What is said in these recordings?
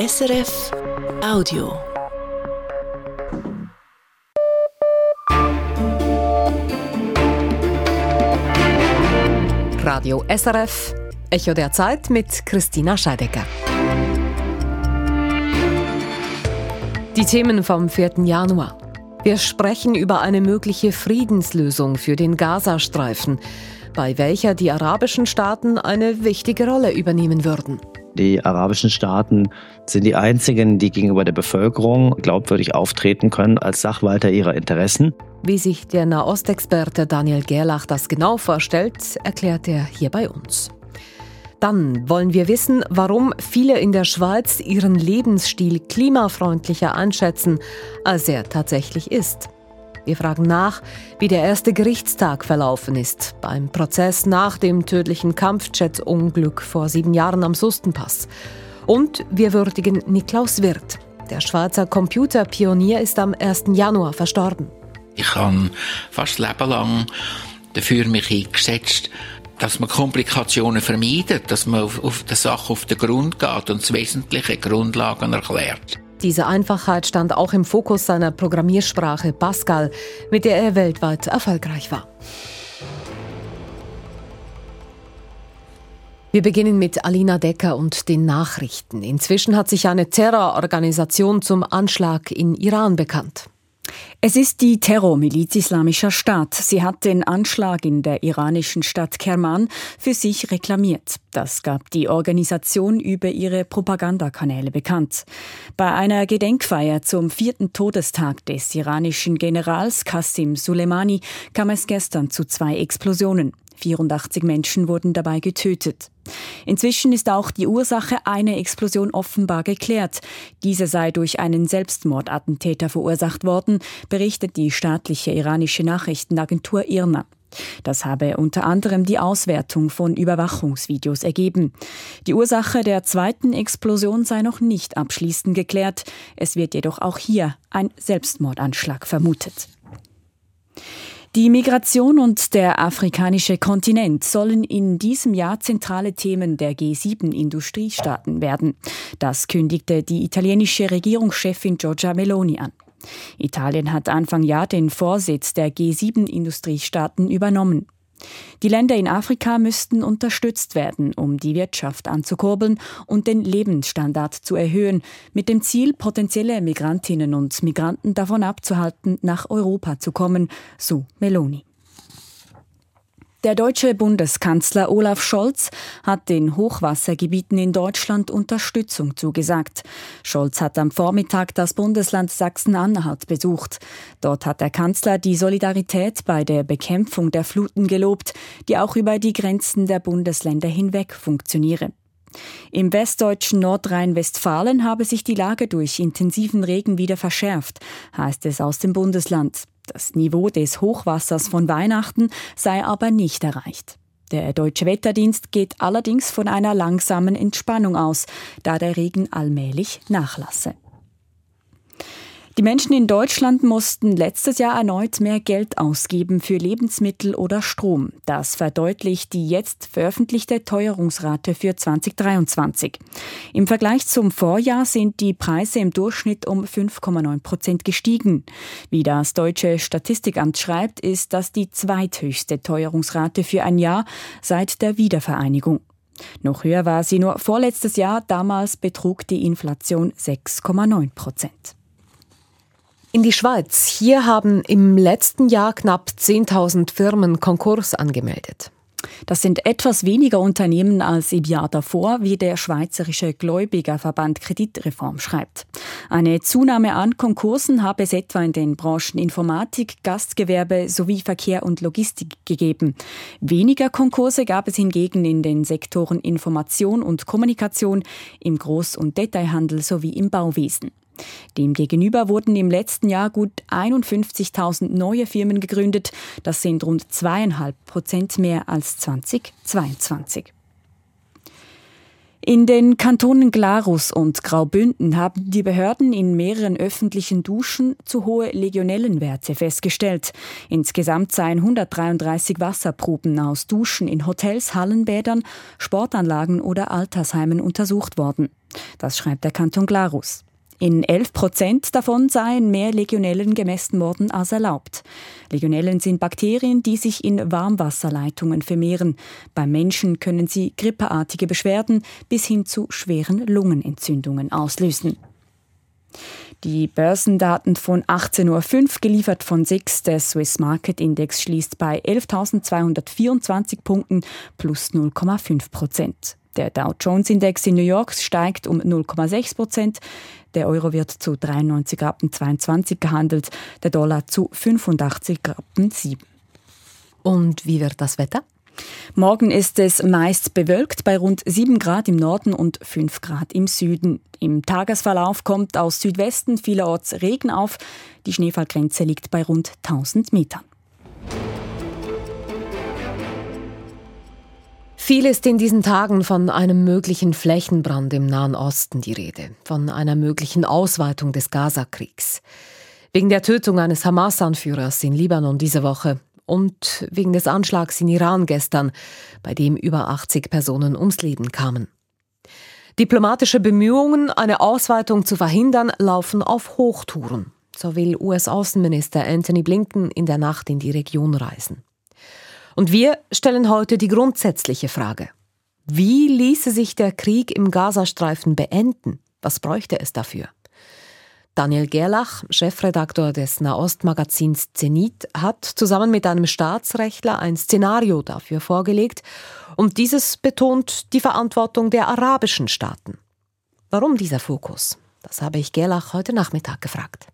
SRF Audio. Radio SRF, Echo der Zeit mit Christina Scheidecker. Die Themen vom 4. Januar. Wir sprechen über eine mögliche Friedenslösung für den Gazastreifen, bei welcher die arabischen Staaten eine wichtige Rolle übernehmen würden. Die arabischen Staaten sind die einzigen, die gegenüber der Bevölkerung glaubwürdig auftreten können als Sachwalter ihrer Interessen. Wie sich der Nahostexperte Daniel Gerlach das genau vorstellt, erklärt er hier bei uns. Dann wollen wir wissen, warum viele in der Schweiz ihren Lebensstil klimafreundlicher einschätzen, als er tatsächlich ist. Wir fragen nach, wie der erste Gerichtstag verlaufen ist beim Prozess nach dem tödlichen Kampfjet-Unglück vor sieben Jahren am Sustenpass. Und wir würdigen Niklaus Wirth. Der Schweizer Computerpionier ist am 1. Januar verstorben. Ich habe fast Leben lang dafür mich eingesetzt, dass man Komplikationen vermeidet, dass man auf, auf der Sache auf den Grund geht und das wesentliche Grundlagen erklärt. Diese Einfachheit stand auch im Fokus seiner Programmiersprache Pascal, mit der er weltweit erfolgreich war. Wir beginnen mit Alina Decker und den Nachrichten. Inzwischen hat sich eine Terrororganisation zum Anschlag in Iran bekannt. Es ist die Terrormiliz Islamischer Staat. Sie hat den Anschlag in der iranischen Stadt Kerman für sich reklamiert. Das gab die Organisation über ihre Propagandakanäle bekannt. Bei einer Gedenkfeier zum vierten Todestag des iranischen Generals Qassim Soleimani kam es gestern zu zwei Explosionen. 84 Menschen wurden dabei getötet. Inzwischen ist auch die Ursache einer Explosion offenbar geklärt. Diese sei durch einen Selbstmordattentäter verursacht worden, berichtet die staatliche iranische Nachrichtenagentur IRNA. Das habe unter anderem die Auswertung von Überwachungsvideos ergeben. Die Ursache der zweiten Explosion sei noch nicht abschließend geklärt. Es wird jedoch auch hier ein Selbstmordanschlag vermutet. Die Migration und der afrikanische Kontinent sollen in diesem Jahr zentrale Themen der G7-Industriestaaten werden. Das kündigte die italienische Regierungschefin Giorgia Meloni an. Italien hat Anfang Jahr den Vorsitz der G7-Industriestaaten übernommen. Die Länder in Afrika müssten unterstützt werden, um die Wirtschaft anzukurbeln und den Lebensstandard zu erhöhen, mit dem Ziel, potenzielle Migrantinnen und Migranten davon abzuhalten, nach Europa zu kommen, so Meloni. Der deutsche Bundeskanzler Olaf Scholz hat den Hochwassergebieten in Deutschland Unterstützung zugesagt. Scholz hat am Vormittag das Bundesland Sachsen-Anhalt besucht. Dort hat der Kanzler die Solidarität bei der Bekämpfung der Fluten gelobt, die auch über die Grenzen der Bundesländer hinweg funktioniere. Im westdeutschen Nordrhein-Westfalen habe sich die Lage durch intensiven Regen wieder verschärft, heißt es aus dem Bundesland. Das Niveau des Hochwassers von Weihnachten sei aber nicht erreicht. Der deutsche Wetterdienst geht allerdings von einer langsamen Entspannung aus, da der Regen allmählich nachlasse. Die Menschen in Deutschland mussten letztes Jahr erneut mehr Geld ausgeben für Lebensmittel oder Strom. Das verdeutlicht die jetzt veröffentlichte Teuerungsrate für 2023. Im Vergleich zum Vorjahr sind die Preise im Durchschnitt um 5,9 Prozent gestiegen. Wie das deutsche Statistikamt schreibt, ist das die zweithöchste Teuerungsrate für ein Jahr seit der Wiedervereinigung. Noch höher war sie nur vorletztes Jahr, damals betrug die Inflation 6,9 Prozent. In die Schweiz. Hier haben im letzten Jahr knapp 10.000 Firmen Konkurs angemeldet. Das sind etwas weniger Unternehmen als im Jahr davor, wie der Schweizerische Gläubigerverband Kreditreform schreibt. Eine Zunahme an Konkursen habe es etwa in den Branchen Informatik, Gastgewerbe sowie Verkehr und Logistik gegeben. Weniger Konkurse gab es hingegen in den Sektoren Information und Kommunikation, im Groß- und Detailhandel sowie im Bauwesen. Demgegenüber wurden im letzten Jahr gut 51.000 neue Firmen gegründet. Das sind rund zweieinhalb Prozent mehr als 2022. In den Kantonen Glarus und Graubünden haben die Behörden in mehreren öffentlichen Duschen zu hohe Legionellenwerte festgestellt. Insgesamt seien 133 Wasserproben aus Duschen in Hotels, Hallenbädern, Sportanlagen oder Altersheimen untersucht worden. Das schreibt der Kanton Glarus. In 11 Prozent davon seien mehr Legionellen gemessen worden als erlaubt. Legionellen sind Bakterien, die sich in Warmwasserleitungen vermehren. Beim Menschen können sie grippeartige Beschwerden bis hin zu schweren Lungenentzündungen auslösen. Die Börsendaten von 18.05 Uhr, geliefert von SIX, der Swiss Market Index, schließt bei 11.224 Punkten plus 0,5 Prozent. Der Dow Jones Index in New York steigt um 0,6 Prozent. Der Euro wird zu 93 Rappen 22 gehandelt, der Dollar zu 85 Rappen 7. Und wie wird das Wetter? Morgen ist es meist bewölkt bei rund 7 Grad im Norden und 5 Grad im Süden. Im Tagesverlauf kommt aus Südwesten vielerorts Regen auf. Die Schneefallgrenze liegt bei rund 1000 Metern. Viel ist in diesen Tagen von einem möglichen Flächenbrand im Nahen Osten die Rede, von einer möglichen Ausweitung des Gaza-Kriegs. Wegen der Tötung eines Hamas-Anführers in Libanon diese Woche und wegen des Anschlags in Iran gestern, bei dem über 80 Personen ums Leben kamen. Diplomatische Bemühungen, eine Ausweitung zu verhindern, laufen auf Hochtouren. So will US-Außenminister Anthony Blinken in der Nacht in die Region reisen. Und wir stellen heute die grundsätzliche Frage. Wie ließe sich der Krieg im Gazastreifen beenden? Was bräuchte es dafür? Daniel Gerlach, Chefredaktor des Nahostmagazins Zenit, hat zusammen mit einem Staatsrechtler ein Szenario dafür vorgelegt und dieses betont die Verantwortung der arabischen Staaten. Warum dieser Fokus? Das habe ich Gerlach heute Nachmittag gefragt.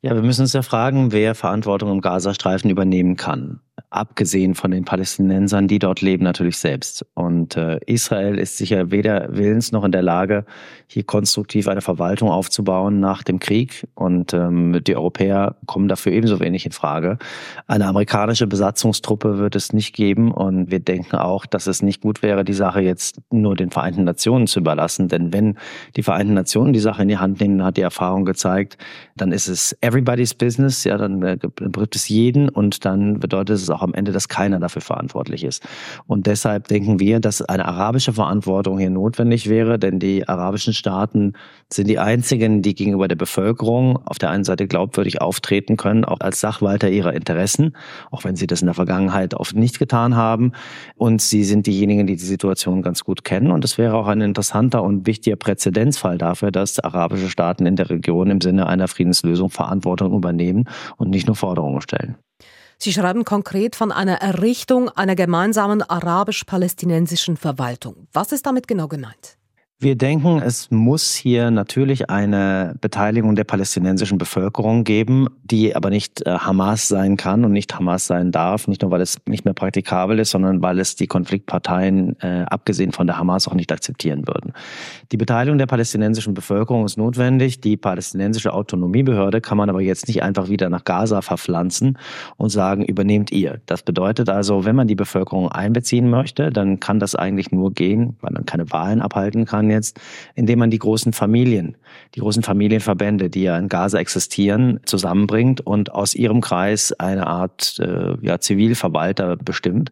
Ja, wir müssen uns ja fragen, wer Verantwortung im Gazastreifen übernehmen kann abgesehen von den Palästinensern, die dort leben, natürlich selbst. Und äh, Israel ist sicher weder willens noch in der Lage, hier konstruktiv eine Verwaltung aufzubauen nach dem Krieg. Und ähm, die Europäer kommen dafür ebenso wenig in Frage. Eine amerikanische Besatzungstruppe wird es nicht geben. Und wir denken auch, dass es nicht gut wäre, die Sache jetzt nur den Vereinten Nationen zu überlassen. Denn wenn die Vereinten Nationen die Sache in die Hand nehmen, hat die Erfahrung gezeigt, dann ist es everybody's business. Ja, dann äh, betrifft es jeden und dann bedeutet es auch am Ende, dass keiner dafür verantwortlich ist. Und deshalb denken wir, dass eine arabische Verantwortung hier notwendig wäre, denn die arabischen Staaten sind die einzigen, die gegenüber der Bevölkerung auf der einen Seite glaubwürdig auftreten können, auch als Sachwalter ihrer Interessen, auch wenn sie das in der Vergangenheit oft nicht getan haben. Und sie sind diejenigen, die die Situation ganz gut kennen. Und es wäre auch ein interessanter und wichtiger Präzedenzfall dafür, dass arabische Staaten in der Region im Sinne einer Friedenslösung Verantwortung übernehmen und nicht nur Forderungen stellen. Sie schreiben konkret von einer Errichtung einer gemeinsamen arabisch-palästinensischen Verwaltung. Was ist damit genau gemeint? Wir denken, es muss hier natürlich eine Beteiligung der palästinensischen Bevölkerung geben, die aber nicht äh, Hamas sein kann und nicht Hamas sein darf, nicht nur weil es nicht mehr praktikabel ist, sondern weil es die Konfliktparteien, äh, abgesehen von der Hamas, auch nicht akzeptieren würden. Die Beteiligung der palästinensischen Bevölkerung ist notwendig. Die palästinensische Autonomiebehörde kann man aber jetzt nicht einfach wieder nach Gaza verpflanzen und sagen, übernehmt ihr. Das bedeutet also, wenn man die Bevölkerung einbeziehen möchte, dann kann das eigentlich nur gehen, weil man keine Wahlen abhalten kann jetzt, indem man die großen Familien, die großen Familienverbände, die ja in Gaza existieren, zusammenbringt und aus ihrem Kreis eine Art äh, ja, Zivilverwalter bestimmt.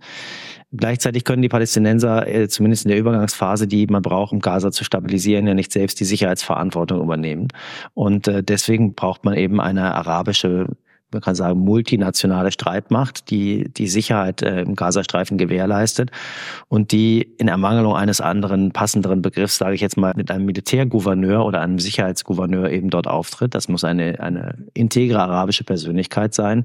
Gleichzeitig können die Palästinenser, äh, zumindest in der Übergangsphase, die man braucht, um Gaza zu stabilisieren, ja nicht selbst die Sicherheitsverantwortung übernehmen. Und äh, deswegen braucht man eben eine arabische man kann sagen, multinationale Streitmacht, die die Sicherheit äh, im Gazastreifen gewährleistet und die in Ermangelung eines anderen, passenderen Begriffs, sage ich jetzt mal, mit einem Militärgouverneur oder einem Sicherheitsgouverneur eben dort auftritt. Das muss eine, eine integre arabische Persönlichkeit sein,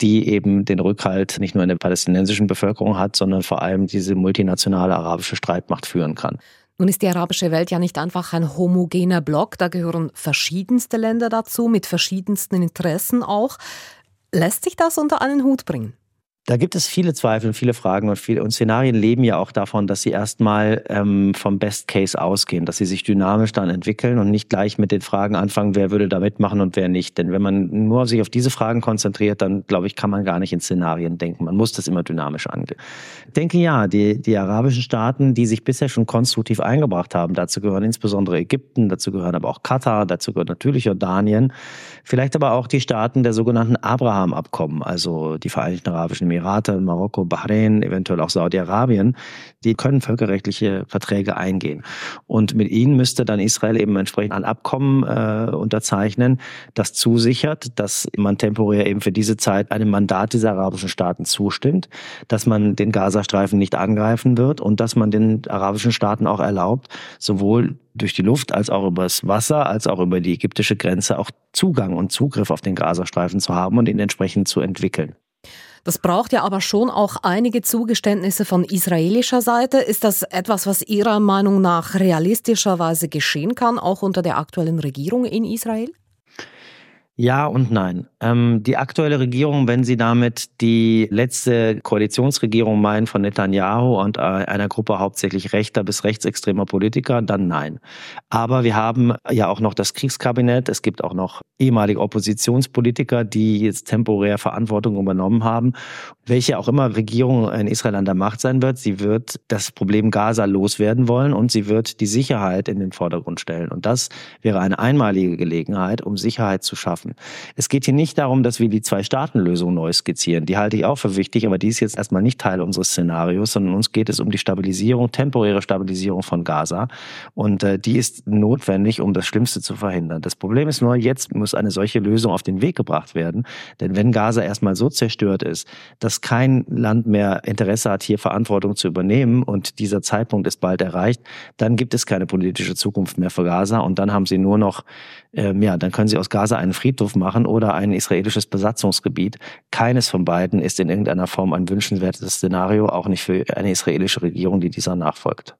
die eben den Rückhalt nicht nur in der palästinensischen Bevölkerung hat, sondern vor allem diese multinationale arabische Streitmacht führen kann. Nun ist die arabische Welt ja nicht einfach ein homogener Block, da gehören verschiedenste Länder dazu, mit verschiedensten Interessen auch. Lässt sich das unter einen Hut bringen? Da gibt es viele Zweifel, viele Fragen und viele und Szenarien leben ja auch davon, dass sie erstmal ähm, vom Best Case ausgehen, dass sie sich dynamisch dann entwickeln und nicht gleich mit den Fragen anfangen, wer würde da mitmachen und wer nicht. Denn wenn man nur sich auf diese Fragen konzentriert, dann glaube ich, kann man gar nicht in Szenarien denken. Man muss das immer dynamisch angehen. Ich denke ja, die, die arabischen Staaten, die sich bisher schon konstruktiv eingebracht haben, dazu gehören insbesondere Ägypten, dazu gehören aber auch Katar, dazu gehört natürlich Jordanien, vielleicht aber auch die Staaten der sogenannten Abraham-Abkommen, also die Vereinigten Arabischen Emirate Emirate, Marokko, Bahrain, eventuell auch Saudi-Arabien, die können völkerrechtliche Verträge eingehen. Und mit ihnen müsste dann Israel eben entsprechend ein Abkommen äh, unterzeichnen, das zusichert, dass man temporär eben für diese Zeit einem Mandat dieser arabischen Staaten zustimmt, dass man den Gazastreifen nicht angreifen wird und dass man den arabischen Staaten auch erlaubt, sowohl durch die Luft als auch übers Wasser, als auch über die ägyptische Grenze auch Zugang und Zugriff auf den Gazastreifen zu haben und ihn entsprechend zu entwickeln. Das braucht ja aber schon auch einige Zugeständnisse von israelischer Seite. Ist das etwas, was Ihrer Meinung nach realistischerweise geschehen kann, auch unter der aktuellen Regierung in Israel? Ja und nein. Ähm, die aktuelle Regierung, wenn sie damit die letzte Koalitionsregierung meint von Netanyahu und äh, einer Gruppe hauptsächlich rechter bis rechtsextremer Politiker, dann nein. Aber wir haben ja auch noch das Kriegskabinett. Es gibt auch noch ehemalige Oppositionspolitiker, die jetzt temporär Verantwortung übernommen haben. Welche auch immer Regierung in Israel an der Macht sein wird, sie wird das Problem Gaza loswerden wollen und sie wird die Sicherheit in den Vordergrund stellen. Und das wäre eine einmalige Gelegenheit, um Sicherheit zu schaffen schaffen. Es geht hier nicht darum, dass wir die Zwei-Staaten-Lösung neu skizzieren. Die halte ich auch für wichtig, aber die ist jetzt erstmal nicht Teil unseres Szenarios, sondern uns geht es um die Stabilisierung, temporäre Stabilisierung von Gaza. Und äh, die ist notwendig, um das Schlimmste zu verhindern. Das Problem ist nur, jetzt muss eine solche Lösung auf den Weg gebracht werden. Denn wenn Gaza erstmal so zerstört ist, dass kein Land mehr Interesse hat, hier Verantwortung zu übernehmen und dieser Zeitpunkt ist bald erreicht, dann gibt es keine politische Zukunft mehr für Gaza und dann haben sie nur noch, ähm, ja, dann können sie aus Gaza einen Friedhof machen oder ein israelisches Besatzungsgebiet. Keines von beiden ist in irgendeiner Form ein wünschenswertes Szenario, auch nicht für eine israelische Regierung, die dieser nachfolgt.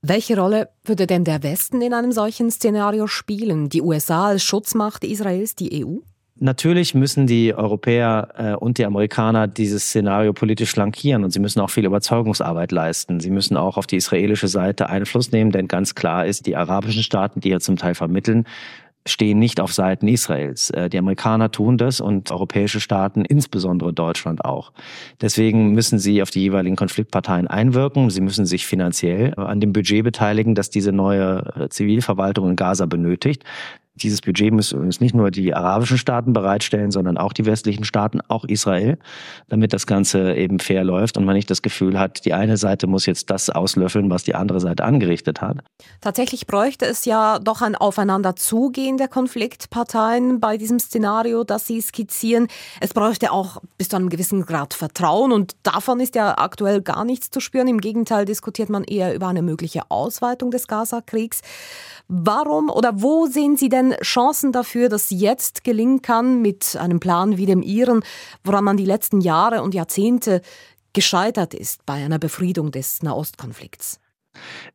Welche Rolle würde denn der Westen in einem solchen Szenario spielen? Die USA als Schutzmacht Israels, die EU? Natürlich müssen die Europäer äh, und die Amerikaner dieses Szenario politisch flankieren und sie müssen auch viel Überzeugungsarbeit leisten. Sie müssen auch auf die israelische Seite Einfluss nehmen, denn ganz klar ist, die arabischen Staaten, die ja zum Teil vermitteln, stehen nicht auf Seiten Israels. Äh, die Amerikaner tun das und europäische Staaten, insbesondere Deutschland auch. Deswegen müssen sie auf die jeweiligen Konfliktparteien einwirken. Sie müssen sich finanziell an dem Budget beteiligen, das diese neue äh, Zivilverwaltung in Gaza benötigt. Dieses Budget müssen uns nicht nur die arabischen Staaten bereitstellen, sondern auch die westlichen Staaten, auch Israel, damit das Ganze eben fair läuft und man nicht das Gefühl hat, die eine Seite muss jetzt das auslöffeln, was die andere Seite angerichtet hat. Tatsächlich bräuchte es ja doch ein Aufeinanderzugehen der Konfliktparteien bei diesem Szenario, das Sie skizzieren. Es bräuchte auch bis zu einem gewissen Grad Vertrauen und davon ist ja aktuell gar nichts zu spüren. Im Gegenteil diskutiert man eher über eine mögliche Ausweitung des Gaza-Kriegs. Warum oder wo sehen Sie denn Chancen dafür, dass jetzt gelingen kann mit einem Plan wie dem Ihren, woran man die letzten Jahre und Jahrzehnte gescheitert ist bei einer Befriedung des Nahostkonflikts?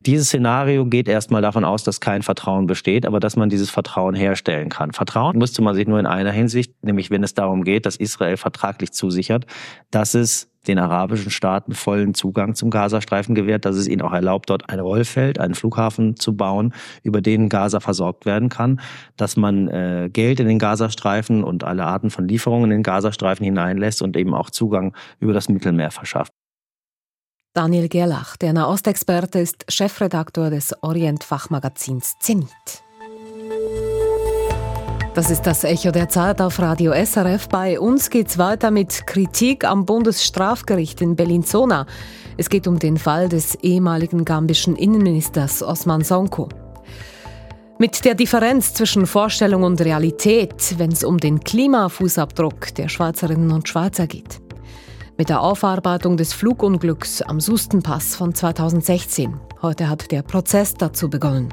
Dieses Szenario geht erstmal davon aus, dass kein Vertrauen besteht, aber dass man dieses Vertrauen herstellen kann. Vertrauen müsste man sich nur in einer Hinsicht, nämlich wenn es darum geht, dass Israel vertraglich zusichert, dass es den arabischen Staaten vollen Zugang zum Gazastreifen gewährt, dass es ihnen auch erlaubt, dort ein Rollfeld, einen Flughafen zu bauen, über den Gaza versorgt werden kann, dass man äh, Geld in den Gazastreifen und alle Arten von Lieferungen in den Gazastreifen hineinlässt und eben auch Zugang über das Mittelmeer verschafft. Daniel Gerlach, der Nahostexperte, ist Chefredaktor des Orient-Fachmagazins Zenit. Das ist das Echo der Zeit auf Radio SRF. Bei uns geht's weiter mit Kritik am Bundesstrafgericht in Bellinzona. Es geht um den Fall des ehemaligen gambischen Innenministers Osman Sonko. Mit der Differenz zwischen Vorstellung und Realität, wenn es um den Klimafußabdruck der Schweizerinnen und Schweizer geht. Mit der Aufarbeitung des Flugunglücks am Sustenpass von 2016. Heute hat der Prozess dazu begonnen.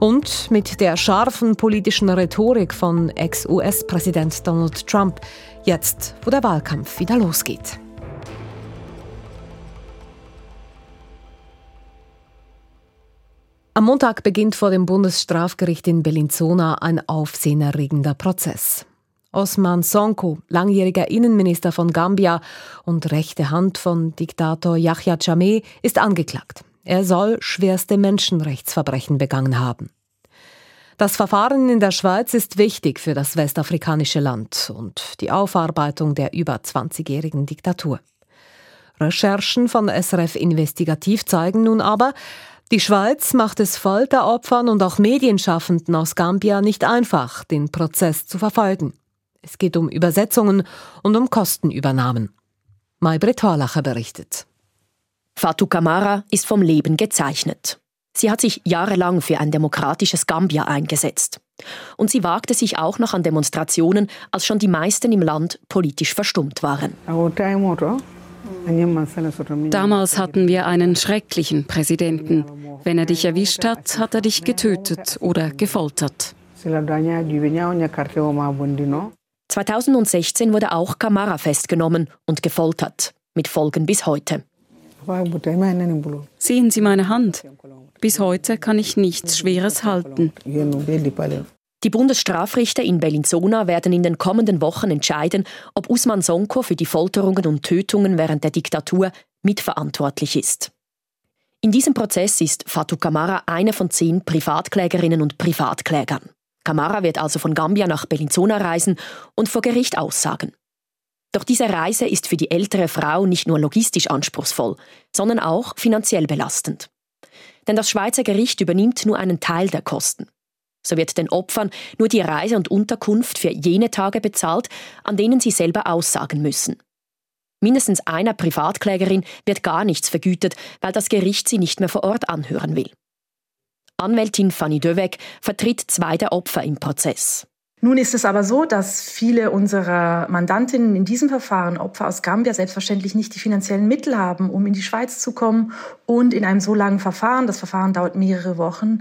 Und mit der scharfen politischen Rhetorik von Ex-US-Präsident Donald Trump, jetzt wo der Wahlkampf wieder losgeht. Am Montag beginnt vor dem Bundesstrafgericht in Bellinzona ein aufsehenerregender Prozess. Osman Sonko, langjähriger Innenminister von Gambia und rechte Hand von Diktator Yahya Jammeh, ist angeklagt. Er soll schwerste Menschenrechtsverbrechen begangen haben. Das Verfahren in der Schweiz ist wichtig für das westafrikanische Land und die Aufarbeitung der über 20-jährigen Diktatur. Recherchen von SRF Investigativ zeigen nun aber, die Schweiz macht es Folteropfern und auch Medienschaffenden aus Gambia nicht einfach, den Prozess zu verfolgen. Es geht um Übersetzungen und um Kostenübernahmen. Maybrit Horlacher berichtet. Fatou Kamara ist vom Leben gezeichnet. Sie hat sich jahrelang für ein demokratisches Gambia eingesetzt. Und sie wagte sich auch noch an Demonstrationen, als schon die meisten im Land politisch verstummt waren. Damals hatten wir einen schrecklichen Präsidenten. Wenn er dich erwischt hat, hat er dich getötet oder gefoltert. 2016 wurde auch Kamara festgenommen und gefoltert, mit Folgen bis heute. Sehen Sie meine Hand. Bis heute kann ich nichts Schweres halten. Die Bundesstrafrichter in Bellinzona werden in den kommenden Wochen entscheiden, ob Usman Sonko für die Folterungen und Tötungen während der Diktatur mitverantwortlich ist. In diesem Prozess ist Fatou Kamara eine von zehn Privatklägerinnen und Privatklägern. Kamara wird also von Gambia nach Bellinzona reisen und vor Gericht aussagen. Doch diese Reise ist für die ältere Frau nicht nur logistisch anspruchsvoll, sondern auch finanziell belastend. Denn das Schweizer Gericht übernimmt nur einen Teil der Kosten. So wird den Opfern nur die Reise und Unterkunft für jene Tage bezahlt, an denen sie selber aussagen müssen. Mindestens einer Privatklägerin wird gar nichts vergütet, weil das Gericht sie nicht mehr vor Ort anhören will. Anwältin Fanny Döweg vertritt zwei der Opfer im Prozess. Nun ist es aber so, dass viele unserer Mandantinnen in diesem Verfahren, Opfer aus Gambia, selbstverständlich nicht die finanziellen Mittel haben, um in die Schweiz zu kommen und in einem so langen Verfahren, das Verfahren dauert mehrere Wochen,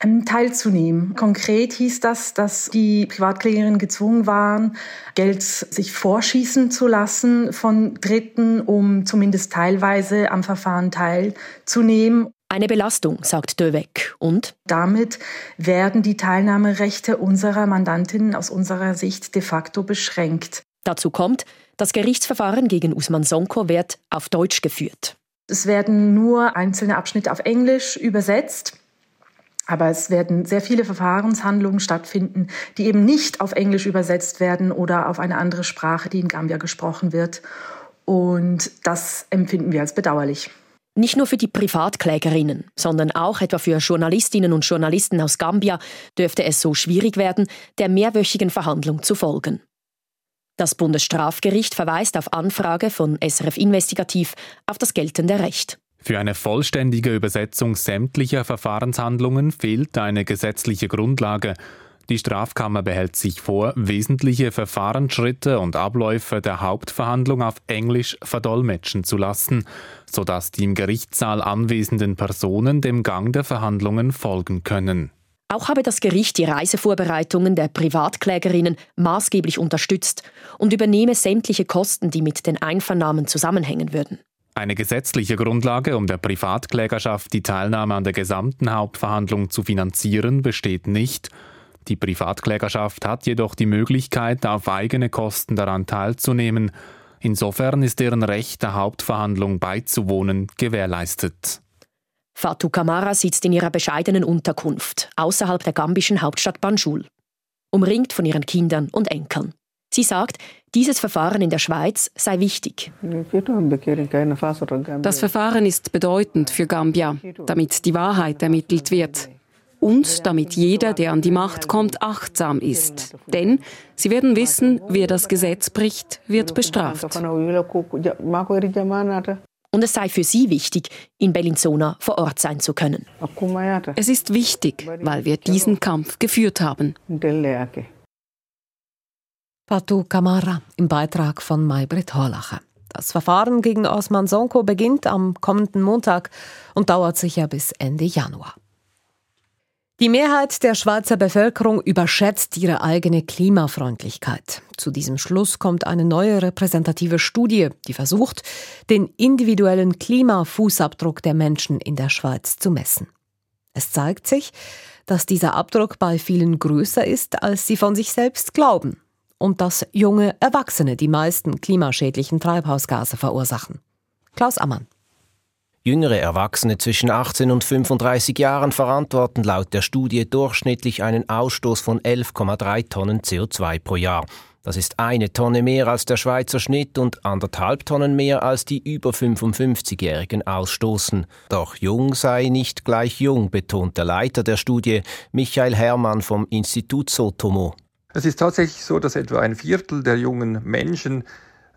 ähm, teilzunehmen. Konkret hieß das, dass die Privatklägerinnen gezwungen waren, Geld sich vorschießen zu lassen von Dritten, um zumindest teilweise am Verfahren teilzunehmen. Eine Belastung, sagt Döweg. Und? Damit werden die Teilnahmerechte unserer Mandantinnen aus unserer Sicht de facto beschränkt. Dazu kommt, das Gerichtsverfahren gegen Usman Sonko wird auf Deutsch geführt. Es werden nur einzelne Abschnitte auf Englisch übersetzt. Aber es werden sehr viele Verfahrenshandlungen stattfinden, die eben nicht auf Englisch übersetzt werden oder auf eine andere Sprache, die in Gambia gesprochen wird. Und das empfinden wir als bedauerlich. Nicht nur für die Privatklägerinnen, sondern auch etwa für Journalistinnen und Journalisten aus Gambia dürfte es so schwierig werden, der mehrwöchigen Verhandlung zu folgen. Das Bundesstrafgericht verweist auf Anfrage von SRF Investigativ auf das geltende Recht. Für eine vollständige Übersetzung sämtlicher Verfahrenshandlungen fehlt eine gesetzliche Grundlage. Die Strafkammer behält sich vor, wesentliche Verfahrensschritte und Abläufe der Hauptverhandlung auf Englisch verdolmetschen zu lassen, sodass die im Gerichtssaal anwesenden Personen dem Gang der Verhandlungen folgen können. Auch habe das Gericht die Reisevorbereitungen der Privatklägerinnen maßgeblich unterstützt und übernehme sämtliche Kosten, die mit den Einvernahmen zusammenhängen würden. Eine gesetzliche Grundlage, um der Privatklägerschaft die Teilnahme an der gesamten Hauptverhandlung zu finanzieren, besteht nicht. Die Privatklägerschaft hat jedoch die Möglichkeit, auf eigene Kosten daran teilzunehmen. Insofern ist deren Recht, der Hauptverhandlung beizuwohnen, gewährleistet. Fatou Kamara sitzt in ihrer bescheidenen Unterkunft außerhalb der gambischen Hauptstadt Banjul, umringt von ihren Kindern und Enkeln. Sie sagt, dieses Verfahren in der Schweiz sei wichtig. Das Verfahren ist bedeutend für Gambia, damit die Wahrheit ermittelt wird und damit jeder, der an die Macht kommt, achtsam ist. Denn sie werden wissen, wer das Gesetz bricht, wird bestraft. Und es sei für sie wichtig, in Bellinzona vor Ort sein zu können. Es ist wichtig, weil wir diesen Kampf geführt haben. Fatou Kamara im Beitrag von Maybrit Horlacher. Das Verfahren gegen Osman Sonko beginnt am kommenden Montag und dauert sicher bis Ende Januar. Die Mehrheit der Schweizer Bevölkerung überschätzt ihre eigene Klimafreundlichkeit. Zu diesem Schluss kommt eine neue repräsentative Studie, die versucht, den individuellen Klimafußabdruck der Menschen in der Schweiz zu messen. Es zeigt sich, dass dieser Abdruck bei vielen größer ist, als sie von sich selbst glauben. Und dass junge Erwachsene die meisten klimaschädlichen Treibhausgase verursachen. Klaus Ammann. Jüngere Erwachsene zwischen 18 und 35 Jahren verantworten laut der Studie durchschnittlich einen Ausstoß von 11,3 Tonnen CO2 pro Jahr. Das ist eine Tonne mehr als der Schweizer Schnitt und anderthalb Tonnen mehr als die über 55-Jährigen ausstoßen. Doch jung sei nicht gleich jung, betont der Leiter der Studie, Michael Herrmann vom Institut Sotomo. Es ist tatsächlich so, dass etwa ein Viertel der jungen Menschen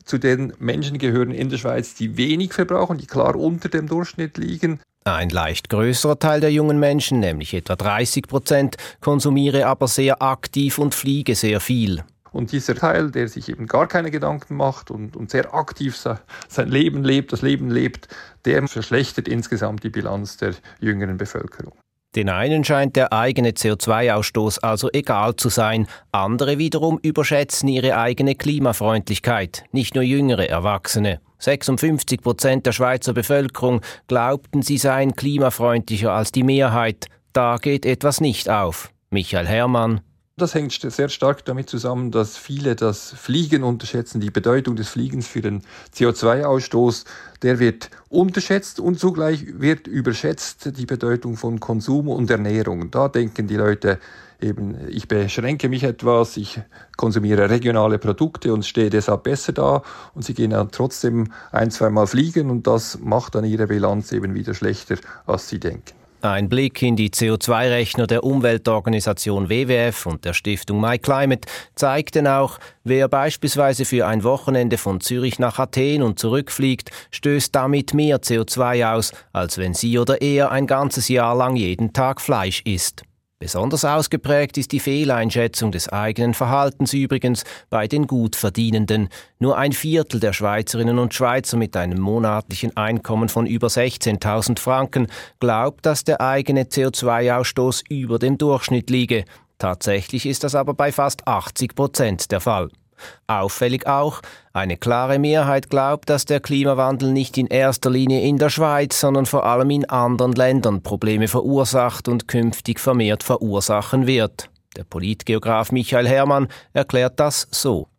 zu den Menschen gehören in der Schweiz, die wenig verbrauchen, die klar unter dem Durchschnitt liegen. Ein leicht größerer Teil der jungen Menschen, nämlich etwa 30 Prozent, konsumiere aber sehr aktiv und fliege sehr viel. Und dieser Teil, der sich eben gar keine Gedanken macht und, und sehr aktiv sein Leben lebt, das Leben lebt, der verschlechtert insgesamt die Bilanz der jüngeren Bevölkerung. Den einen scheint der eigene CO2-Ausstoß also egal zu sein, andere wiederum überschätzen ihre eigene Klimafreundlichkeit, nicht nur jüngere Erwachsene. 56 Prozent der Schweizer Bevölkerung glaubten, sie seien klimafreundlicher als die Mehrheit. Da geht etwas nicht auf. Michael Herrmann, das hängt sehr stark damit zusammen, dass viele das Fliegen unterschätzen, die Bedeutung des Fliegens für den CO2-Ausstoß. Der wird unterschätzt und zugleich wird überschätzt die Bedeutung von Konsum und Ernährung. Da denken die Leute eben, ich beschränke mich etwas, ich konsumiere regionale Produkte und stehe deshalb besser da und sie gehen dann trotzdem ein, zweimal fliegen und das macht dann ihre Bilanz eben wieder schlechter, als sie denken. Ein Blick in die CO2-Rechner der Umweltorganisation WWF und der Stiftung MyClimate zeigt denn auch, wer beispielsweise für ein Wochenende von Zürich nach Athen und zurückfliegt, stößt damit mehr CO2 aus, als wenn sie oder er ein ganzes Jahr lang jeden Tag Fleisch isst. Besonders ausgeprägt ist die Fehleinschätzung des eigenen Verhaltens übrigens bei den Gutverdienenden. Nur ein Viertel der Schweizerinnen und Schweizer mit einem monatlichen Einkommen von über 16.000 Franken glaubt, dass der eigene CO2-Ausstoß über dem Durchschnitt liege. Tatsächlich ist das aber bei fast 80 Prozent der Fall. Auffällig auch, eine klare Mehrheit glaubt, dass der Klimawandel nicht in erster Linie in der Schweiz, sondern vor allem in anderen Ländern Probleme verursacht und künftig vermehrt verursachen wird. Der Politgeograf Michael Herrmann erklärt das so.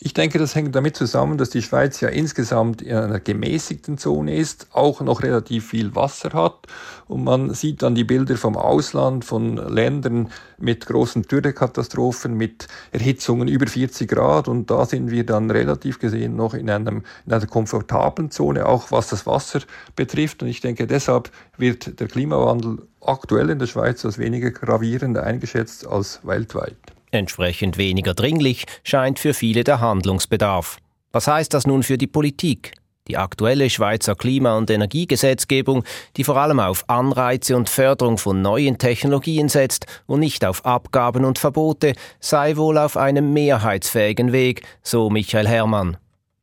Ich denke, das hängt damit zusammen, dass die Schweiz ja insgesamt in einer gemäßigten Zone ist, auch noch relativ viel Wasser hat. Und man sieht dann die Bilder vom Ausland, von Ländern mit großen Dürrekatastrophen, mit Erhitzungen über 40 Grad. Und da sind wir dann relativ gesehen noch in, einem, in einer komfortablen Zone, auch was das Wasser betrifft. Und ich denke, deshalb wird der Klimawandel aktuell in der Schweiz als weniger gravierend eingeschätzt als weltweit. Entsprechend weniger dringlich scheint für viele der Handlungsbedarf. Was heißt das nun für die Politik? Die aktuelle Schweizer Klima- und Energiegesetzgebung, die vor allem auf Anreize und Förderung von neuen Technologien setzt und nicht auf Abgaben und Verbote, sei wohl auf einem mehrheitsfähigen Weg, so Michael Herrmann.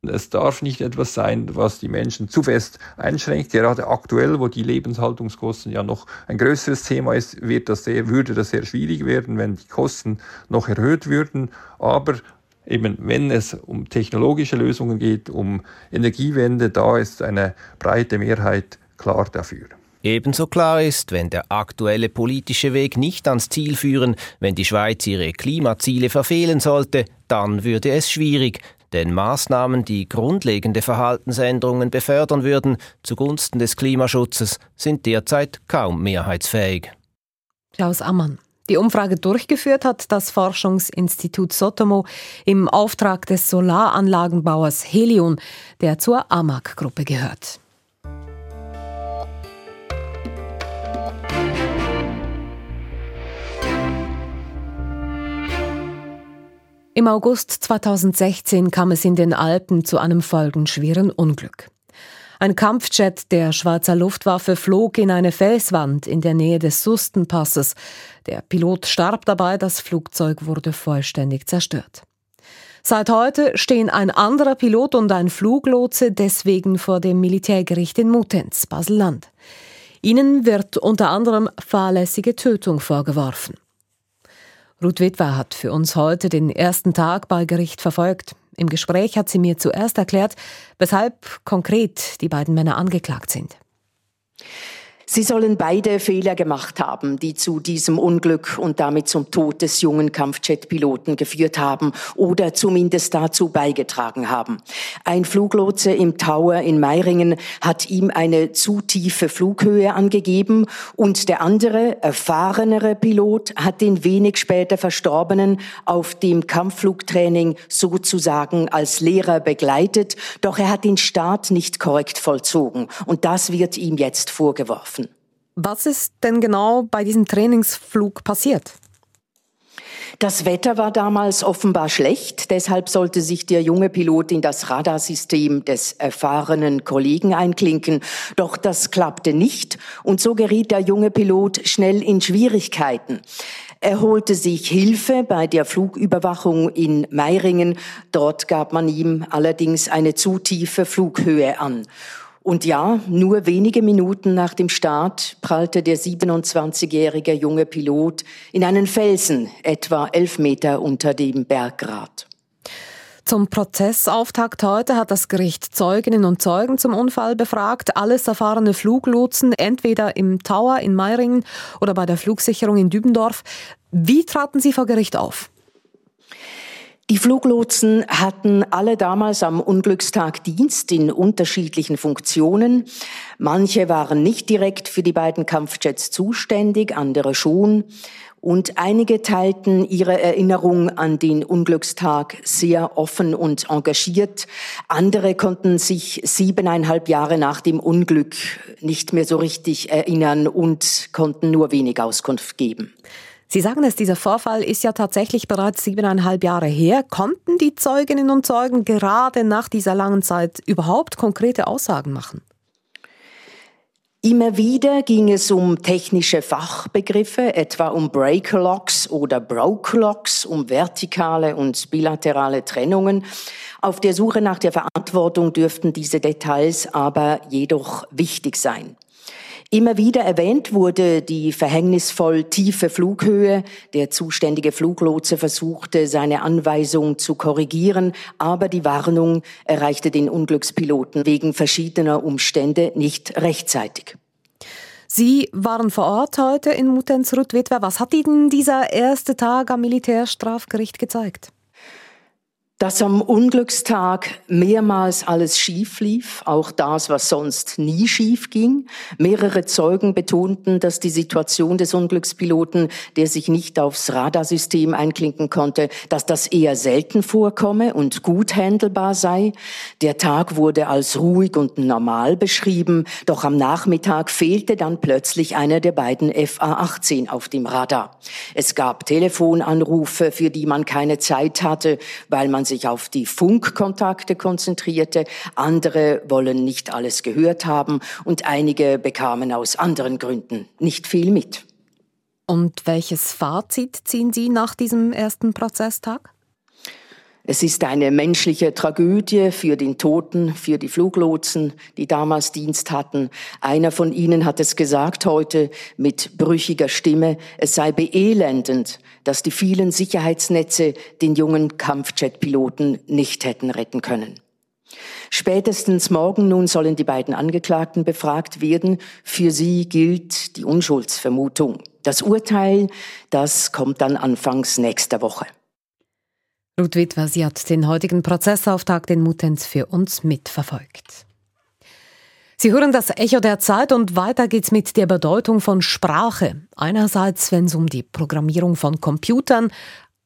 Es darf nicht etwas sein, was die Menschen zu fest einschränkt. Gerade aktuell, wo die Lebenshaltungskosten ja noch ein größeres Thema ist, wird das sehr, würde das sehr schwierig werden, wenn die Kosten noch erhöht würden. Aber eben, wenn es um technologische Lösungen geht, um Energiewende, da ist eine breite Mehrheit klar dafür. Ebenso klar ist, wenn der aktuelle politische Weg nicht ans Ziel führen, wenn die Schweiz ihre Klimaziele verfehlen sollte, dann würde es schwierig, denn Maßnahmen, die grundlegende Verhaltensänderungen befördern würden zugunsten des Klimaschutzes, sind derzeit kaum mehrheitsfähig. Klaus Ammann. Die Umfrage durchgeführt hat das Forschungsinstitut Sotomo im Auftrag des Solaranlagenbauers Helion, der zur AMAG-Gruppe gehört. Im August 2016 kam es in den Alpen zu einem folgenschweren Unglück. Ein Kampfjet der Schweizer Luftwaffe flog in eine Felswand in der Nähe des Sustenpasses. Der Pilot starb dabei, das Flugzeug wurde vollständig zerstört. Seit heute stehen ein anderer Pilot und ein Fluglotse deswegen vor dem Militärgericht in Mutenz, Basel-Land. Ihnen wird unter anderem fahrlässige Tötung vorgeworfen. Ruth Witwer hat für uns heute den ersten Tag bei Gericht verfolgt. Im Gespräch hat sie mir zuerst erklärt, weshalb konkret die beiden Männer angeklagt sind. Sie sollen beide Fehler gemacht haben, die zu diesem Unglück und damit zum Tod des jungen Kampfjet-Piloten geführt haben oder zumindest dazu beigetragen haben. Ein Fluglotse im Tower in Meiringen hat ihm eine zu tiefe Flughöhe angegeben und der andere, erfahrenere Pilot hat den wenig später Verstorbenen auf dem Kampfflugtraining sozusagen als Lehrer begleitet, doch er hat den Start nicht korrekt vollzogen und das wird ihm jetzt vorgeworfen. Was ist denn genau bei diesem Trainingsflug passiert? Das Wetter war damals offenbar schlecht, deshalb sollte sich der junge Pilot in das Radarsystem des erfahrenen Kollegen einklinken. Doch das klappte nicht und so geriet der junge Pilot schnell in Schwierigkeiten. Er holte sich Hilfe bei der Flugüberwachung in Meiringen. Dort gab man ihm allerdings eine zu tiefe Flughöhe an. Und ja, nur wenige Minuten nach dem Start prallte der 27-jährige junge Pilot in einen Felsen, etwa elf Meter unter dem Berggrat. Zum Prozessauftakt heute hat das Gericht Zeuginnen und Zeugen zum Unfall befragt. Alles erfahrene Fluglotsen, entweder im Tower in Meiringen oder bei der Flugsicherung in Dübendorf. Wie traten sie vor Gericht auf? Die Fluglotsen hatten alle damals am Unglückstag Dienst in unterschiedlichen Funktionen. Manche waren nicht direkt für die beiden Kampfjets zuständig, andere schon. Und einige teilten ihre Erinnerung an den Unglückstag sehr offen und engagiert. Andere konnten sich siebeneinhalb Jahre nach dem Unglück nicht mehr so richtig erinnern und konnten nur wenig Auskunft geben. Sie sagen es, dieser Vorfall ist ja tatsächlich bereits siebeneinhalb Jahre her. Konnten die Zeuginnen und Zeugen gerade nach dieser langen Zeit überhaupt konkrete Aussagen machen? Immer wieder ging es um technische Fachbegriffe, etwa um Breaker-Locks oder Broke-Locks, um vertikale und bilaterale Trennungen. Auf der Suche nach der Verantwortung dürften diese Details aber jedoch wichtig sein. Immer wieder erwähnt wurde die verhängnisvoll tiefe Flughöhe. Der zuständige Fluglotse versuchte, seine Anweisung zu korrigieren, aber die Warnung erreichte den Unglückspiloten wegen verschiedener Umstände nicht rechtzeitig. Sie waren vor Ort heute in Mutensrud-Witwer. Was hat Ihnen dieser erste Tag am Militärstrafgericht gezeigt? Dass am Unglückstag mehrmals alles schief lief, auch das, was sonst nie schief ging. Mehrere Zeugen betonten, dass die Situation des Unglückspiloten, der sich nicht aufs Radarsystem einklinken konnte, dass das eher selten vorkomme und gut handelbar sei. Der Tag wurde als ruhig und normal beschrieben, doch am Nachmittag fehlte dann plötzlich einer der beiden FA-18 auf dem Radar. Es gab Telefonanrufe, für die man keine Zeit hatte, weil man sich auf die Funkkontakte konzentrierte, andere wollen nicht alles gehört haben und einige bekamen aus anderen Gründen nicht viel mit. Und welches Fazit ziehen Sie nach diesem ersten Prozesstag? Es ist eine menschliche Tragödie für den Toten, für die Fluglotsen, die damals Dienst hatten. Einer von ihnen hat es gesagt heute mit brüchiger Stimme, es sei beelendend, dass die vielen Sicherheitsnetze den jungen Kampfjetpiloten nicht hätten retten können. Spätestens morgen nun sollen die beiden Angeklagten befragt werden. Für sie gilt die Unschuldsvermutung. Das Urteil, das kommt dann anfangs nächster Woche. Witwer, sie hat den heutigen Prozessauftakt in Muttenz für uns mitverfolgt. Sie hören das Echo der Zeit und weiter geht's mit der Bedeutung von Sprache. Einerseits, wenn es um die Programmierung von Computern,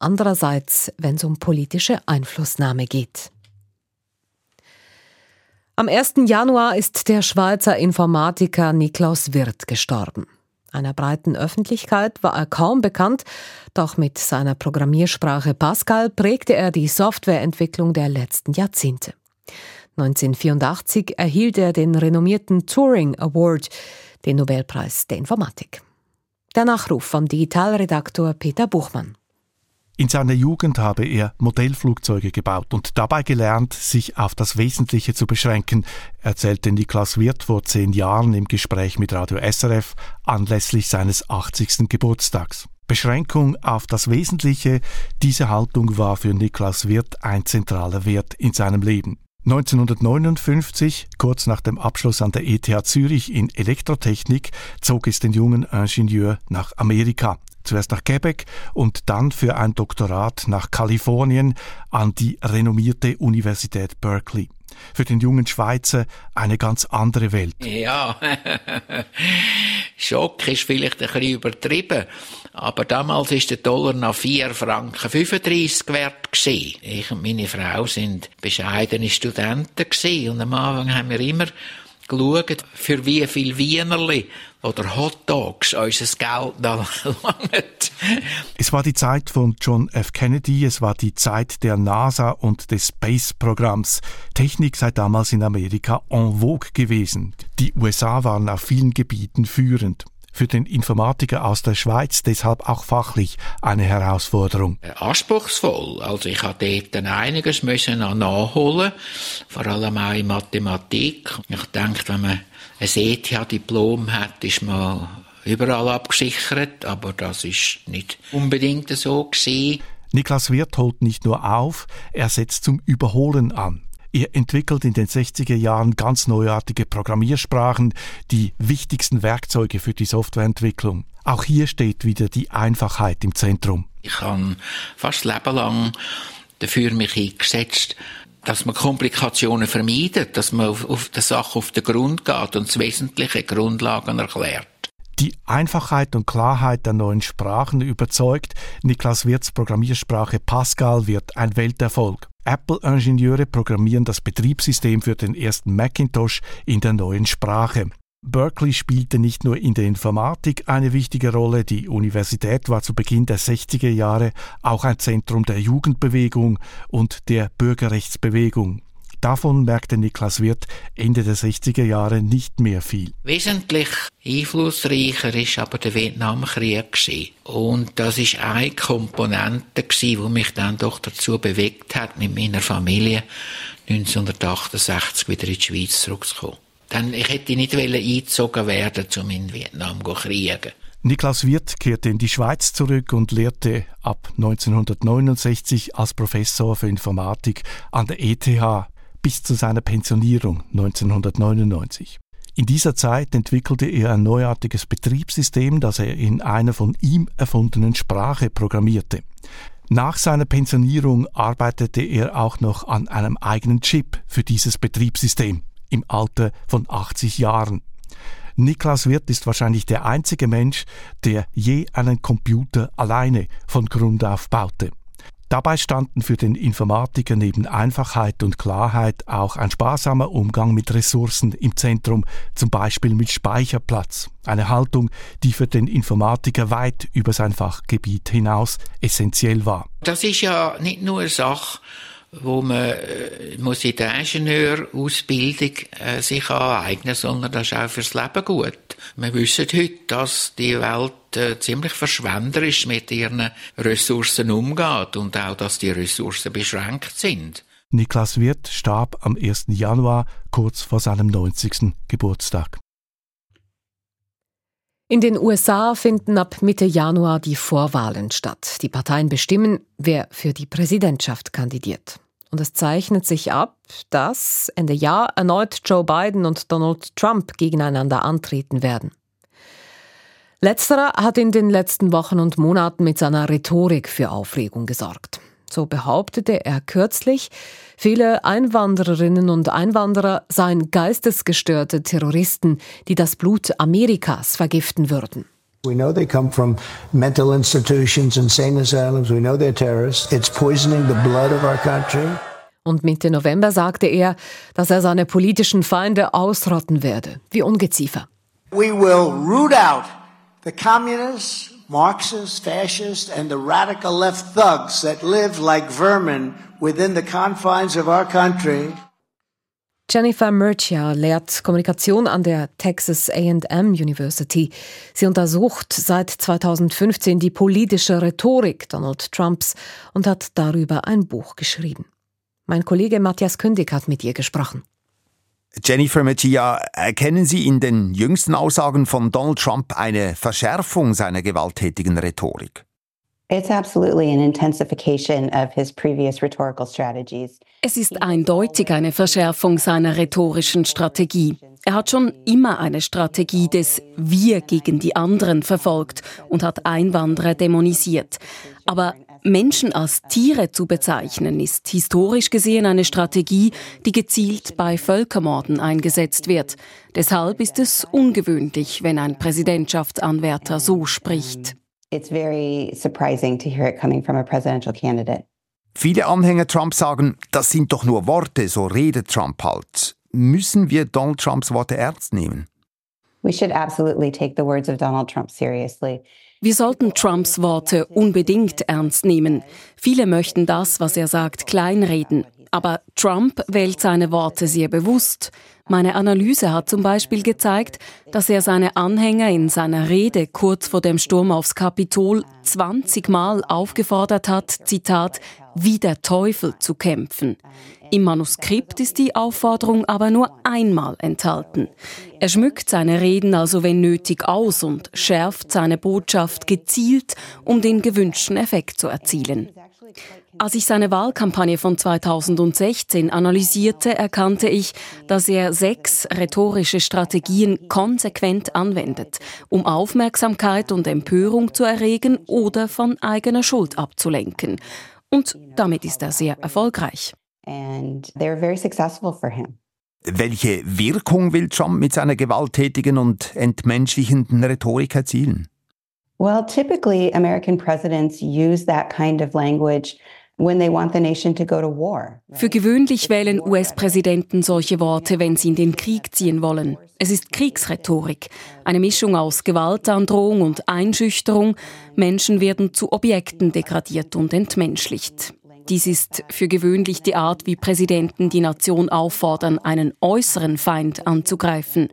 andererseits, wenn es um politische Einflussnahme geht. Am 1. Januar ist der Schweizer Informatiker Niklaus Wirth gestorben. Einer breiten Öffentlichkeit war er kaum bekannt, doch mit seiner Programmiersprache Pascal prägte er die Softwareentwicklung der letzten Jahrzehnte. 1984 erhielt er den renommierten Turing Award, den Nobelpreis der Informatik. Der Nachruf vom Digitalredaktor Peter Buchmann. In seiner Jugend habe er Modellflugzeuge gebaut und dabei gelernt, sich auf das Wesentliche zu beschränken, erzählte Niklas Wirth vor zehn Jahren im Gespräch mit Radio SRF anlässlich seines 80. Geburtstags. Beschränkung auf das Wesentliche, diese Haltung war für Niklas Wirth ein zentraler Wert in seinem Leben. 1959, kurz nach dem Abschluss an der ETH Zürich in Elektrotechnik, zog es den jungen Ingenieur nach Amerika zuerst nach Quebec und dann für ein Doktorat nach Kalifornien an die renommierte Universität Berkeley. Für den jungen Schweizer eine ganz andere Welt. Ja, Schock ist vielleicht ein bisschen übertrieben, aber damals ist der Dollar noch 4 Franken 35 wert gewesen. Ich und meine Frau sind bescheidene Studenten gewesen und am Anfang haben wir immer geschaut, für wie viel Wienerli oder Hotdogs unser Geld da langt. Es war die Zeit von John F. Kennedy, es war die Zeit der NASA und des Space-Programms. Technik sei damals in Amerika en vogue gewesen. Die USA waren auf vielen Gebieten führend für den Informatiker aus der Schweiz deshalb auch fachlich eine Herausforderung. Äh, anspruchsvoll. Also ich habe dort einiges müssen nachholen, vor allem auch in Mathematik. Ich denke, wenn man ein ETH-Diplom hat, ist man überall abgesichert, aber das ist nicht unbedingt so gewesen. Niklas Wirth holt nicht nur auf, er setzt zum Überholen an. Er entwickelt in den 60er Jahren ganz neuartige Programmiersprachen, die wichtigsten Werkzeuge für die Softwareentwicklung. Auch hier steht wieder die Einfachheit im Zentrum. Ich habe fast Leben lang dafür mich eingesetzt, dass man Komplikationen vermeidet, dass man auf, auf der Sache auf den Grund geht und wesentliche Grundlagen erklärt. Die Einfachheit und Klarheit der neuen Sprachen überzeugt. Niklas Wirts Programmiersprache Pascal wird ein Welterfolg. Apple-Ingenieure programmieren das Betriebssystem für den ersten Macintosh in der neuen Sprache. Berkeley spielte nicht nur in der Informatik eine wichtige Rolle, die Universität war zu Beginn der 60er Jahre auch ein Zentrum der Jugendbewegung und der Bürgerrechtsbewegung. Davon merkte Niklas Wirth Ende der 60er Jahre nicht mehr viel. Wesentlich einflussreicher ist aber der Vietnamkrieg gewesen. Und das ist eine Komponente gewesen, die mich dann doch dazu bewegt hat, mit meiner Familie 1968 wieder in die Schweiz zurückzukommen. Denn ich hätte nicht eingezogen werden, um in Vietnam zu kriegen. Niklas Wirth kehrte in die Schweiz zurück und lehrte ab 1969 als Professor für Informatik an der ETH bis zu seiner Pensionierung 1999. In dieser Zeit entwickelte er ein neuartiges Betriebssystem, das er in einer von ihm erfundenen Sprache programmierte. Nach seiner Pensionierung arbeitete er auch noch an einem eigenen Chip für dieses Betriebssystem im Alter von 80 Jahren. Niklas Wirth ist wahrscheinlich der einzige Mensch, der je einen Computer alleine von Grund auf baute. Dabei standen für den Informatiker neben Einfachheit und Klarheit auch ein sparsamer Umgang mit Ressourcen im Zentrum, zum Beispiel mit Speicherplatz. Eine Haltung, die für den Informatiker weit über sein Fachgebiet hinaus essentiell war. Das ist ja nicht nur eine Sache, wo man äh, muss in der Ingenieurausbildung äh, sich aneignen, sondern das ist auch fürs Leben gut. Wir wissen heute, dass die Welt äh, ziemlich verschwenderisch mit ihren Ressourcen umgeht und auch, dass die Ressourcen beschränkt sind. Niklas Wirth starb am 1. Januar, kurz vor seinem 90. Geburtstag. In den USA finden ab Mitte Januar die Vorwahlen statt. Die Parteien bestimmen, wer für die Präsidentschaft kandidiert. Und es zeichnet sich ab, dass Ende Jahr erneut Joe Biden und Donald Trump gegeneinander antreten werden. Letzterer hat in den letzten Wochen und Monaten mit seiner Rhetorik für Aufregung gesorgt. So behauptete er kürzlich, viele Einwandererinnen und Einwanderer seien geistesgestörte Terroristen, die das Blut Amerikas vergiften würden. We know they come from mental institutions, insane asylums. We know they're terrorists. It's poisoning the blood of our country. Und Mitte November sagte er, dass er seine politischen Feinde ausrotten werde, wie Ungeziefer. We will root out the communists, Marxists, fascists, and the radical left thugs that live like vermin within the confines of our country. Jennifer Murcia lehrt Kommunikation an der Texas AM University. Sie untersucht seit 2015 die politische Rhetorik Donald Trumps und hat darüber ein Buch geschrieben. Mein Kollege Matthias Kündig hat mit ihr gesprochen. Jennifer Mejia, erkennen Sie in den jüngsten Aussagen von Donald Trump eine Verschärfung seiner gewalttätigen Rhetorik? Es ist eindeutig eine Verschärfung seiner rhetorischen Strategie. Er hat schon immer eine Strategie des Wir gegen die anderen verfolgt und hat Einwanderer dämonisiert. Aber Menschen als Tiere zu bezeichnen, ist historisch gesehen eine Strategie, die gezielt bei Völkermorden eingesetzt wird. Deshalb ist es ungewöhnlich, wenn ein Präsidentschaftsanwärter so spricht. It's very surprising to hear it coming from a presidential candidate. Viele Anhänger Trump sagen, das sind doch nur Worte, so redet Trump halt. Müssen wir Donald Trumps Worte ernst nehmen? We should absolutely take the words of Donald Trump seriously. Wir sollten Trumps Worte unbedingt ernst nehmen. Viele möchten das, was er sagt, kleinreden. Aber Trump wählt seine Worte sehr bewusst. Meine Analyse hat zum Beispiel gezeigt, dass er seine Anhänger in seiner Rede kurz vor dem Sturm aufs Kapitol 20 Mal aufgefordert hat, Zitat, wie der Teufel zu kämpfen. Im Manuskript ist die Aufforderung aber nur einmal enthalten. Er schmückt seine Reden also wenn nötig aus und schärft seine Botschaft gezielt, um den gewünschten Effekt zu erzielen. Als ich seine Wahlkampagne von 2016 analysierte, erkannte ich, dass er sechs rhetorische Strategien konsequent anwendet, um Aufmerksamkeit und Empörung zu erregen oder von eigener Schuld abzulenken. Und damit ist er sehr erfolgreich and they're very successful for him. Welche Wirkung will Trump mit seiner gewalttätigen und entmenschlichenden Rhetorik erzielen? Well, typically American presidents use that kind of language when they want the nation to go to war. Für gewöhnlich wählen US-Präsidenten solche Worte, wenn sie in den Krieg ziehen wollen. Es ist Kriegsrhetorik, eine Mischung aus Gewaltandrohung und Einschüchterung. Menschen werden zu Objekten degradiert und entmenschlicht. Dies ist für gewöhnlich die Art, wie Präsidenten die Nation auffordern, einen äußeren Feind anzugreifen.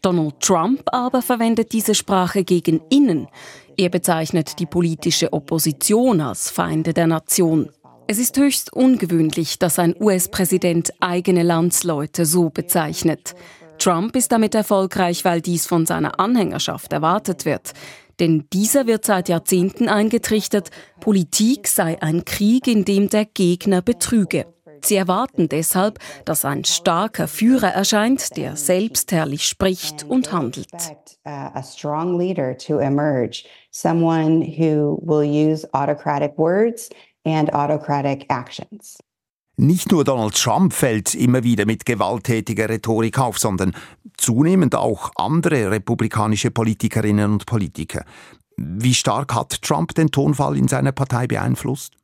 Donald Trump aber verwendet diese Sprache gegen innen. Er bezeichnet die politische Opposition als Feinde der Nation. Es ist höchst ungewöhnlich, dass ein US-Präsident eigene Landsleute so bezeichnet. Trump ist damit erfolgreich, weil dies von seiner Anhängerschaft erwartet wird. Denn dieser wird seit Jahrzehnten eingetrichtert, Politik sei ein Krieg, in dem der Gegner betrüge. Sie erwarten deshalb, dass ein starker Führer erscheint, der selbstherrlich spricht und handelt. And autocratic actions. Nicht nur Donald Trump fällt immer wieder mit gewalttätiger Rhetorik auf, sondern zunehmend auch andere republikanische Politikerinnen und Politiker. Wie stark hat Trump den Tonfall in seiner Partei beeinflusst?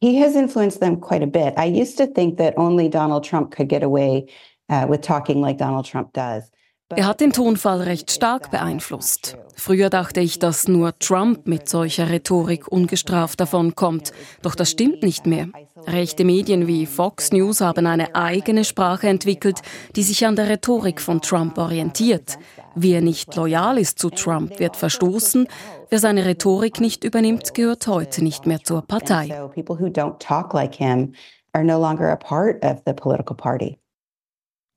He has influenced them quite a bit. I used to think that only Donald Trump could get away uh, with talking like Donald Trump does. Er hat den Tonfall recht stark beeinflusst. Früher dachte ich, dass nur Trump mit solcher Rhetorik ungestraft davonkommt. Doch das stimmt nicht mehr. Rechte Medien wie Fox News haben eine eigene Sprache entwickelt, die sich an der Rhetorik von Trump orientiert. Wer nicht loyal ist zu Trump, wird verstoßen. Wer seine Rhetorik nicht übernimmt, gehört heute nicht mehr zur Partei. People who don't talk like him are no longer a part of the political party.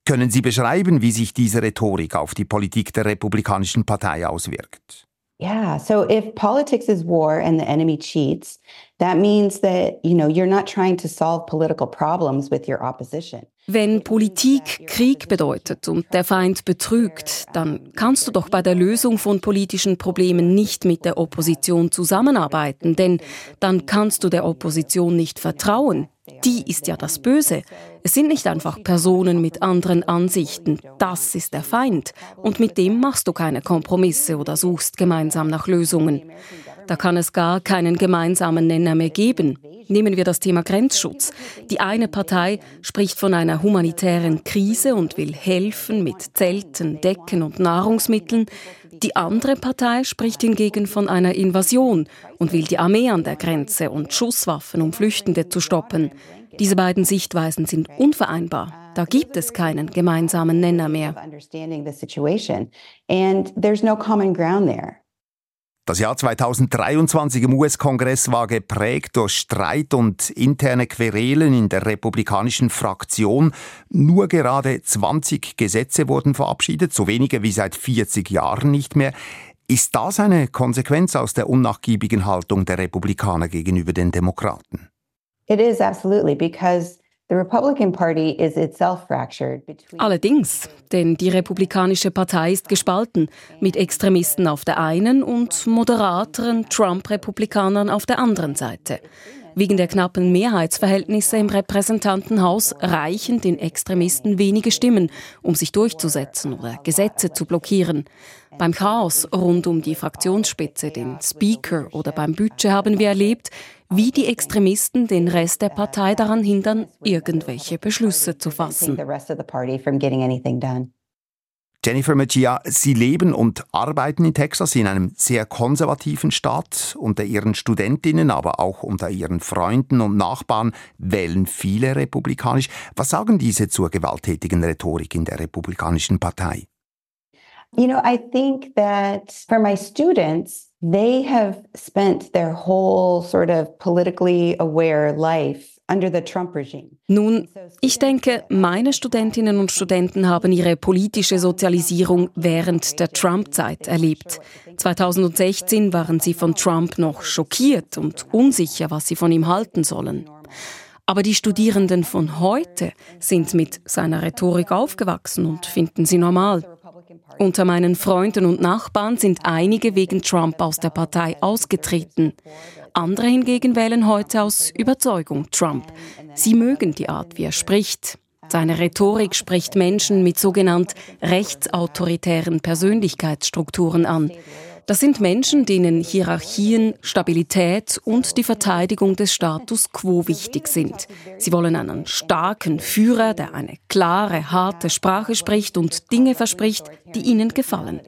Können Sie beschreiben, wie sich diese Rhetorik auf die Politik der Republikanischen Partei auswirkt? Yeah, so if politics is war and the enemy cheats, that means that, you know, you're not trying to solve political problems with your opposition. Wenn Politik Krieg bedeutet und der Feind betrügt, dann kannst du doch bei der Lösung von politischen Problemen nicht mit der Opposition zusammenarbeiten, denn dann kannst du der Opposition nicht vertrauen. Die ist ja das Böse. Es sind nicht einfach Personen mit anderen Ansichten. Das ist der Feind. Und mit dem machst du keine Kompromisse oder suchst gemeinsam nach Lösungen. Da kann es gar keinen gemeinsamen Nenner mehr geben. Nehmen wir das Thema Grenzschutz. Die eine Partei spricht von einer humanitären Krise und will helfen mit Zelten, Decken und Nahrungsmitteln. Die andere Partei spricht hingegen von einer Invasion und will die Armee an der Grenze und Schusswaffen, um Flüchtende zu stoppen. Diese beiden Sichtweisen sind unvereinbar. Da gibt es keinen gemeinsamen Nenner mehr. Das Jahr 2023 im US-Kongress war geprägt durch Streit und interne Querelen in der republikanischen Fraktion. Nur gerade 20 Gesetze wurden verabschiedet, so wenige wie seit 40 Jahren nicht mehr. Ist das eine Konsequenz aus der unnachgiebigen Haltung der Republikaner gegenüber den Demokraten? It is absolutely because Allerdings, denn die Republikanische Partei ist gespalten, mit Extremisten auf der einen und moderateren Trump-Republikanern auf der anderen Seite. Wegen der knappen Mehrheitsverhältnisse im Repräsentantenhaus reichen den Extremisten wenige Stimmen, um sich durchzusetzen oder Gesetze zu blockieren. Beim Chaos rund um die Fraktionsspitze, den Speaker oder beim Budget haben wir erlebt, wie die Extremisten den Rest der Partei daran hindern, irgendwelche Beschlüsse zu fassen. Jennifer Mejia, Sie leben und arbeiten in Texas in einem sehr konservativen Staat. Unter Ihren Studentinnen, aber auch unter Ihren Freunden und Nachbarn wählen viele republikanisch. Was sagen diese zur gewalttätigen Rhetorik in der Republikanischen Partei? You know, I think that for my students, they have spent their whole sort of politically aware life nun, ich denke, meine Studentinnen und Studenten haben ihre politische Sozialisierung während der Trump-Zeit erlebt. 2016 waren sie von Trump noch schockiert und unsicher, was sie von ihm halten sollen. Aber die Studierenden von heute sind mit seiner Rhetorik aufgewachsen und finden sie normal. Unter meinen Freunden und Nachbarn sind einige wegen Trump aus der Partei ausgetreten. Andere hingegen wählen heute aus Überzeugung Trump. Sie mögen die Art, wie er spricht. Seine Rhetorik spricht Menschen mit sogenannt rechtsautoritären Persönlichkeitsstrukturen an. Das sind Menschen, denen Hierarchien, Stabilität und die Verteidigung des Status quo wichtig sind. Sie wollen einen starken Führer, der eine klare, harte Sprache spricht und Dinge verspricht, die ihnen gefallen.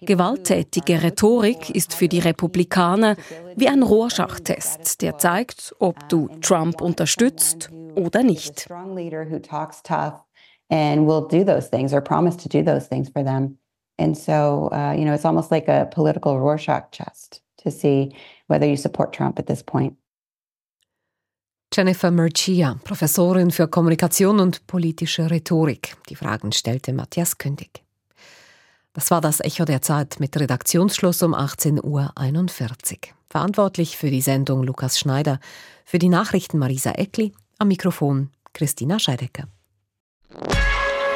Gewalttätige Rhetorik ist für die Republikaner wie ein Rohrschachtest, der zeigt, ob du Trump unterstützt oder nicht. And so, uh, you know, it's almost like a political Rorschach test to see whether you support Trump at this point. Jennifer Murcia, Professorin für Kommunikation und politische Rhetorik. Die Fragen stellte Matthias Kündig. Das war das Echo der Zeit mit Redaktionsschluss um 18.41 Uhr. Verantwortlich für die Sendung Lukas Schneider, für die Nachrichten Marisa Eckli, am Mikrofon Christina Scheidecker.